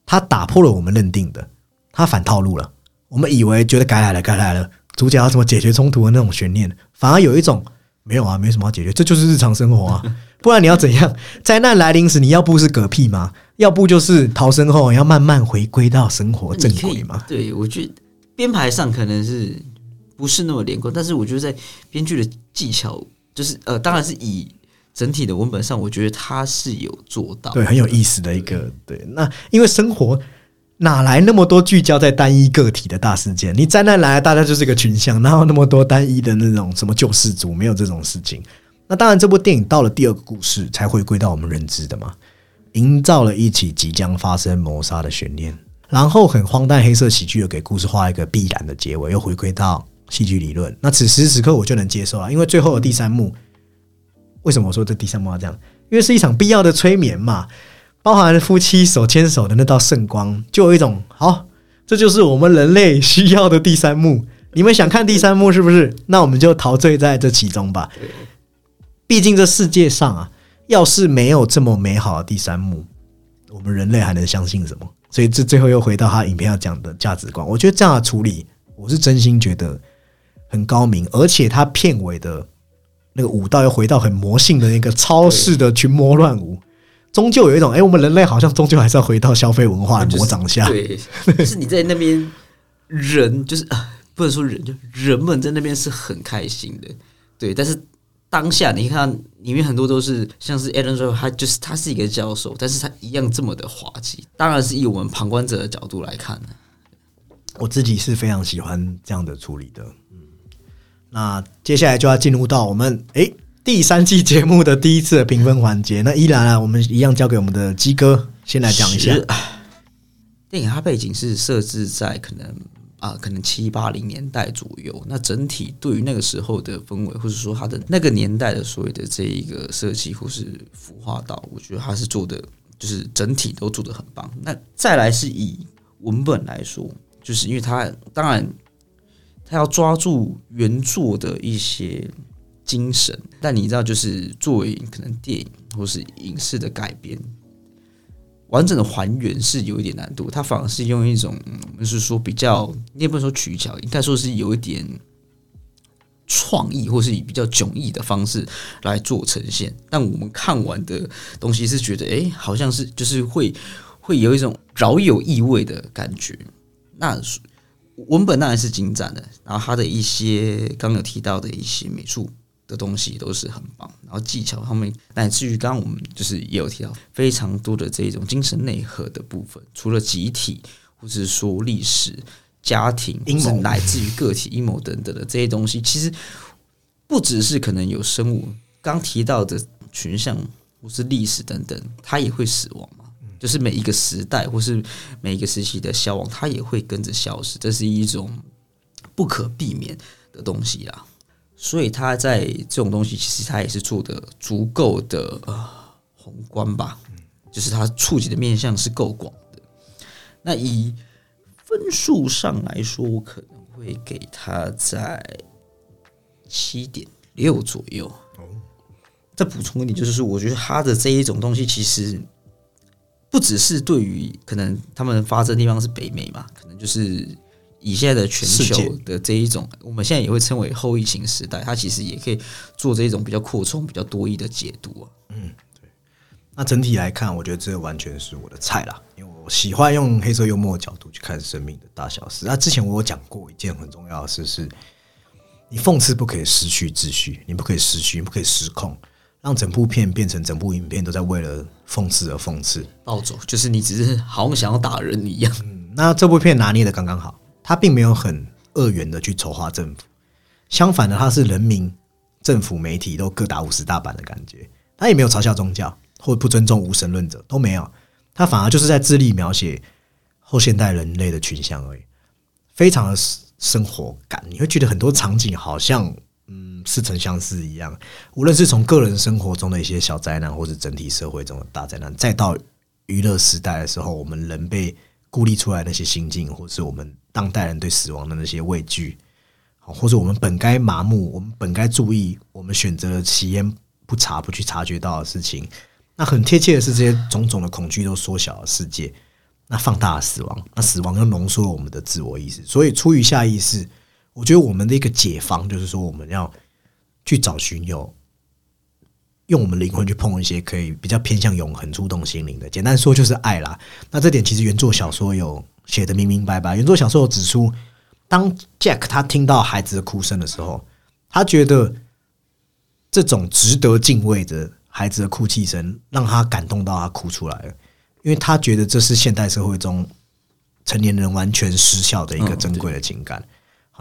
他打破了我们认定的，他反套路了。我们以为觉得该来了，该来了，主角要怎么解决冲突的那种悬念，反而有一种没有啊，没什么要解决，这 就是日常生活啊。不然你要怎样？灾难来临时，你要不是嗝屁吗？要不就是逃生后要慢慢回归到生活正轨吗？对，我觉得编排上可能是不是那么连贯，但是我觉得在编剧的技巧，就是呃，当然是以。整体的文本上，我觉得他是有做到，对，很有意思的一个对。那因为生活哪来那么多聚焦在单一个体的大事件？你灾难来，大家就是一个群像，哪有那么多单一的那种什么救世主？没有这种事情。那当然，这部电影到了第二个故事才回归到我们认知的嘛，营造了一起即将发生谋杀的悬念，然后很荒诞黑色喜剧又给故事画一个必然的结尾，又回归到戏剧理论。那此时此刻我就能接受了，因为最后的第三幕。为什么我说这第三幕要这样？因为是一场必要的催眠嘛，包含夫妻手牵手的那道圣光，就有一种好，这就是我们人类需要的第三幕。你们想看第三幕是不是？那我们就陶醉在这其中吧。毕竟这世界上啊，要是没有这么美好的第三幕，我们人类还能相信什么？所以这最后又回到他影片要讲的价值观。我觉得这样的处理，我是真心觉得很高明，而且他片尾的。那个舞蹈又回到很魔性的那个超市的群魔乱舞，终究有一种哎，我们人类好像终究还是要回到消费文化的魔掌下。对，就是你在那边人就是不能说人，就人们在那边是很开心的。对，但是当下你看里面很多都是像是 Alan 说，他就是他是一个教授，但是他一样这么的滑稽。当然是以我们旁观者的角度来看呢我自己是非常喜欢这样的处理的。那接下来就要进入到我们诶第三季节目的第一次的评分环节。那依然啊，我们一样交给我们的鸡哥先来讲一下。电影它背景是设置在可能啊，可能七八零年代左右。那整体对于那个时候的氛围，或者说它的那个年代的所谓的这一个设计或是服化到，我觉得它是做的就是整体都做的很棒。那再来是以文本来说，就是因为它当然。他要抓住原作的一些精神，但你知道，就是作为可能电影或是影视的改编，完整的还原是有一点难度。他反而是用一种，就是说比较，你也不能说取巧，应该说是有一点创意，或是以比较迥异的方式来做呈现。但我们看完的东西是觉得，哎，好像是就是会会有一种饶有意味的感觉。那。文本当然是精湛的，然后他的一些刚有提到的一些美术的东西都是很棒，然后技巧方面，乃至于刚刚我们就是也有提到非常多的这种精神内核的部分，除了集体或者说历史家庭，阴谋乃至于个体阴谋等等的这些东西，其实不只是可能有生物刚提到的群像或是历史等等，它也会死亡嘛。就是每一个时代或是每一个时期的消亡，它也会跟着消失，这是一种不可避免的东西啦。所以他在这种东西，其实他也是做的足够的呃宏观吧，就是他触及的面向是够广的。那以分数上来说，我可能会给他在七点六左右。再补充一点，就是说，我觉得他的这一种东西，其实不只是对于可能他们发生的地方是北美嘛，可能就是以现在的全球的这一种，我们现在也会称为后疫情时代，它其实也可以做这一种比较扩充、比较多义的解读啊。那整体来看，我觉得这完全是我的菜啦，因为我喜欢用黑色幽默的角度去看生命的大小事。那之前我有讲过一件很重要的事是，你讽刺不可以失去秩序，你不可以失去，你不可以失控，让整部片变成整部影片都在为了讽刺而讽刺。暴走就是你只是好像想要打人一样，那这部片拿捏的刚刚好，它并没有很恶缘的去丑化政府，相反的，它是人民、政府、媒体都各打五十大板的感觉。它也没有嘲笑宗教或不尊重无神论者，都没有。它反而就是在致力描写后现代人类的群像而已，非常的生活感。你会觉得很多场景好像嗯似曾相识一样，无论是从个人生活中的一些小灾难，或是整体社会中的大灾难，再到娱乐时代的时候，我们人被孤立出来那些心境，或是我们当代人对死亡的那些畏惧，或者我们本该麻木，我们本该注意，我们选择了其烟不查不去察觉到的事情，那很贴切的是，这些种种的恐惧都缩小了世界，那放大了死亡，那死亡又浓缩了我们的自我意识。所以，出于下意识，我觉得我们的一个解放就是说，我们要去找寻有用我们灵魂去碰一些可以比较偏向永恒、触动心灵的。简单说就是爱啦。那这点其实原作小说有写的明明白白。原作小说有指出，当 Jack 他听到孩子的哭声的时候，他觉得这种值得敬畏的孩子的哭泣声，让他感动到他哭出来了，因为他觉得这是现代社会中成年人完全失效的一个珍贵的情感。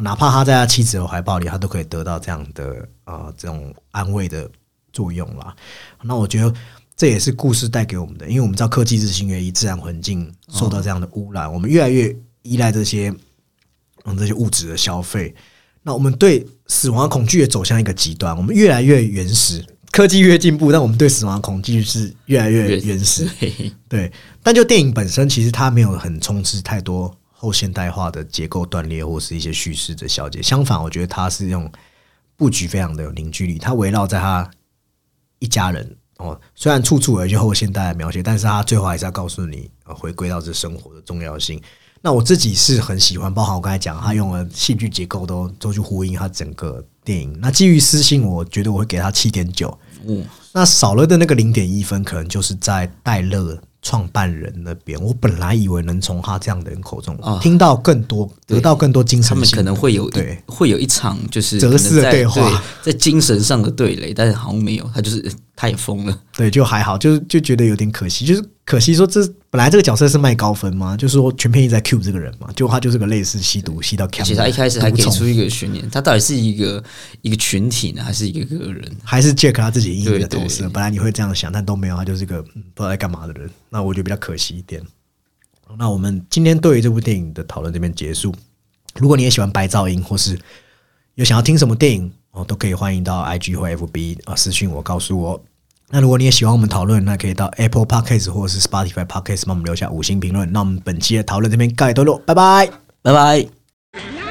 哪怕他在他妻子的怀抱里，他都可以得到这样的呃这种安慰的作用啦。那我觉得这也是故事带给我们的，因为我们知道科技日新月异，自然环境受到这样的污染，我们越来越依赖这些嗯这些物质的消费。那我们对死亡的恐惧也走向一个极端，我们越来越原始，科技越进步，但我们对死亡的恐惧是越来越原始。对，但就电影本身，其实它没有很充斥太多后现代化的结构断裂或是一些叙事的小解。相反，我觉得它是用布局非常的有凝聚力，它围绕在他一家人哦，虽然处处有一些后现代的描写，但是他最后还是要告诉你，呃，回归到这生活的重要性。那我自己是很喜欢，包含我刚才讲，他用了戏剧结构都都去呼应他整个电影。那基于私信，我觉得我会给他七点九。嗯，那少了的那个零点一分，可能就是在戴乐创办人那边。我本来以为能从他这样的人口中啊听到更多，得到更多精神他们可能会有对会有一场就是哲思的对话对在精神上的对垒，但是好像没有，他就是他也疯了。对，就还好，就是就觉得有点可惜，就是可惜说这本来这个角色是卖高分嘛，就是说全片一直在 cue 这个人嘛，就他就是个类似吸毒吸到 c 而且他一开始还给出一个悬念，他到底是一个一个群体呢，还是一个个人？还是 Jack 他自己阴影的对对投射。本来你会这样想，但都没有，他就是个嗯不知道在干嘛的人。那我觉得比较可惜一点。那我们今天对于这部电影的讨论这边结束。如果你也喜欢白噪音，或是有想要听什么电影哦，都可以欢迎到 IG 或 FB 啊私讯我，告诉我。那如果你也喜欢我们讨论，那可以到 Apple Podcast 或者是 Spotify Podcast 帮我们留下五星评论。那我们本期的讨论这边告一段落，拜拜。拜拜。